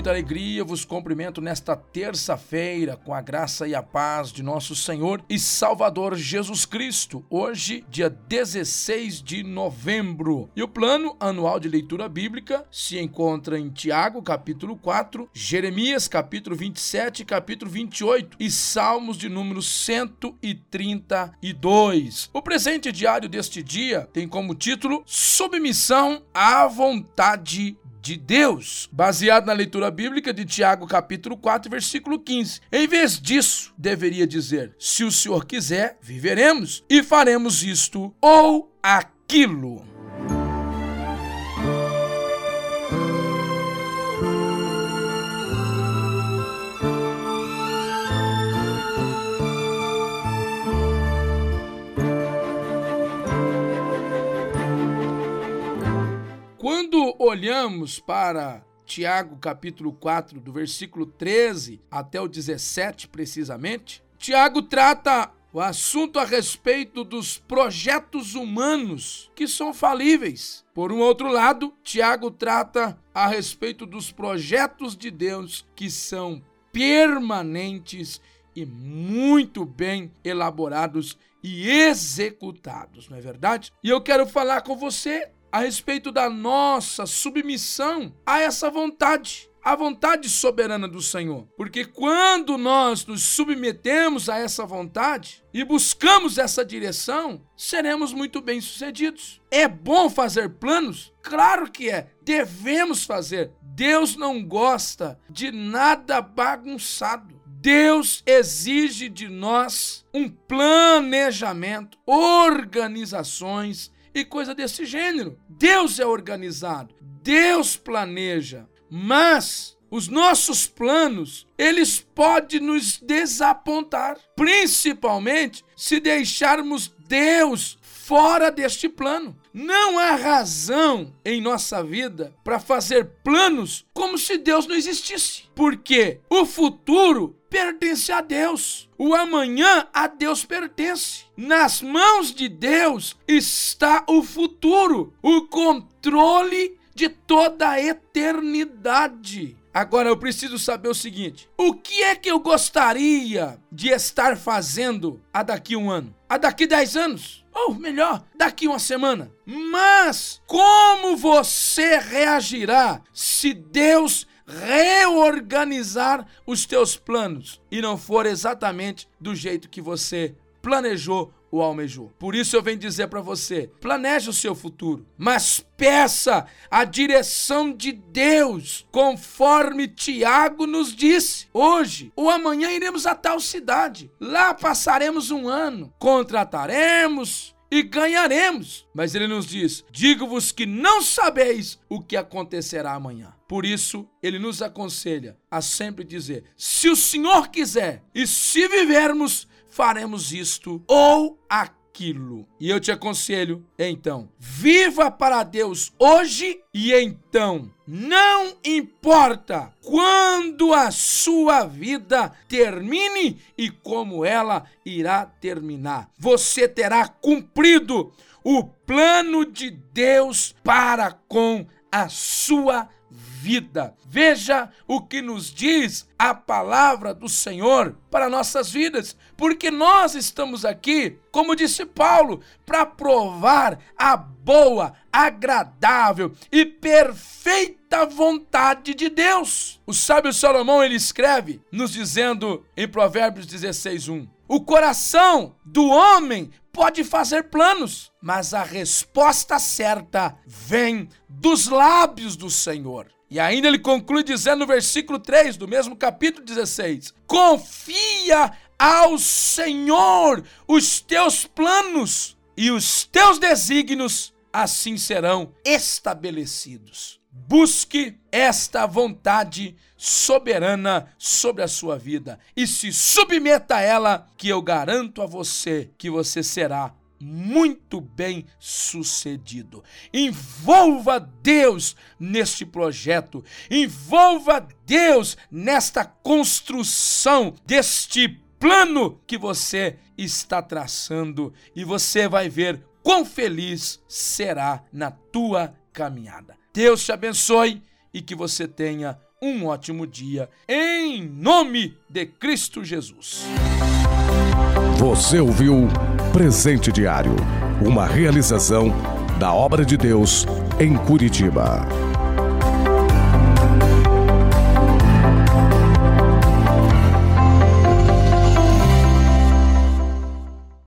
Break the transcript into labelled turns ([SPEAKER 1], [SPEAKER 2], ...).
[SPEAKER 1] Muita alegria vos cumprimento nesta terça-feira com a graça e a paz de nosso Senhor e Salvador Jesus Cristo. Hoje, dia 16 de novembro. E o plano anual de leitura bíblica se encontra em Tiago, capítulo 4, Jeremias, capítulo 27, capítulo 28 e Salmos de número 132. O presente diário deste dia tem como título Submissão à vontade de Deus, baseado na leitura bíblica de Tiago, capítulo 4, versículo 15. Em vez disso, deveria dizer: Se o Senhor quiser, viveremos e faremos isto ou aquilo. Quando olhamos para Tiago capítulo 4, do versículo 13 até o 17 precisamente, Tiago trata o assunto a respeito dos projetos humanos que são falíveis. Por um outro lado, Tiago trata a respeito dos projetos de Deus que são permanentes e muito bem elaborados e executados, não é verdade? E eu quero falar com você a respeito da nossa submissão a essa vontade a vontade soberana do Senhor. Porque quando nós nos submetemos a essa vontade e buscamos essa direção, seremos muito bem-sucedidos. É bom fazer planos? Claro que é. Devemos fazer. Deus não gosta de nada bagunçado. Deus exige de nós um planejamento, organizações e coisa desse gênero. Deus é organizado, Deus planeja, mas os nossos planos, eles podem nos desapontar, principalmente se deixarmos Deus fora deste plano. Não há razão em nossa vida para fazer planos como se Deus não existisse. Porque o futuro pertence a Deus. O amanhã a Deus pertence. Nas mãos de Deus está o futuro, o controle de toda a eternidade. Agora eu preciso saber o seguinte: o que é que eu gostaria de estar fazendo a daqui um ano? A daqui dez anos? Ou melhor, daqui uma semana? Mas como você reagirá se Deus reorganizar os teus planos e não for exatamente do jeito que você planejou ou almejou. Por isso eu venho dizer para você: planeje o seu futuro, mas peça a direção de Deus, conforme Tiago nos disse. Hoje ou amanhã iremos a tal cidade. Lá passaremos um ano, contrataremos e ganharemos. Mas ele nos diz: Digo-vos que não sabeis o que acontecerá amanhã. Por isso, ele nos aconselha a sempre dizer: Se o Senhor quiser e se vivermos, faremos isto ou aquilo aquilo. E eu te aconselho, então, viva para Deus hoje e então, não importa quando a sua vida termine e como ela irá terminar, você terá cumprido o plano de Deus para com a sua vida. Veja o que nos diz a palavra do Senhor para nossas vidas, porque nós estamos aqui, como disse Paulo, para provar a boa, agradável e perfeita vontade de Deus. O sábio Salomão ele escreve nos dizendo em Provérbios 16:1: O coração do homem pode fazer planos, mas a resposta certa vem dos lábios do Senhor. E ainda ele conclui dizendo no versículo 3 do mesmo capítulo 16: Confia ao Senhor os teus planos e os teus desígnios assim serão estabelecidos. Busque esta vontade soberana sobre a sua vida e se submeta a ela, que eu garanto a você que você será muito bem sucedido. Envolva Deus neste projeto, envolva Deus nesta construção deste plano que você está traçando e você vai ver quão feliz será na tua caminhada. Deus te abençoe e que você tenha um ótimo dia em nome de Cristo Jesus.
[SPEAKER 2] Você ouviu Presente Diário, uma realização da obra de Deus em Curitiba.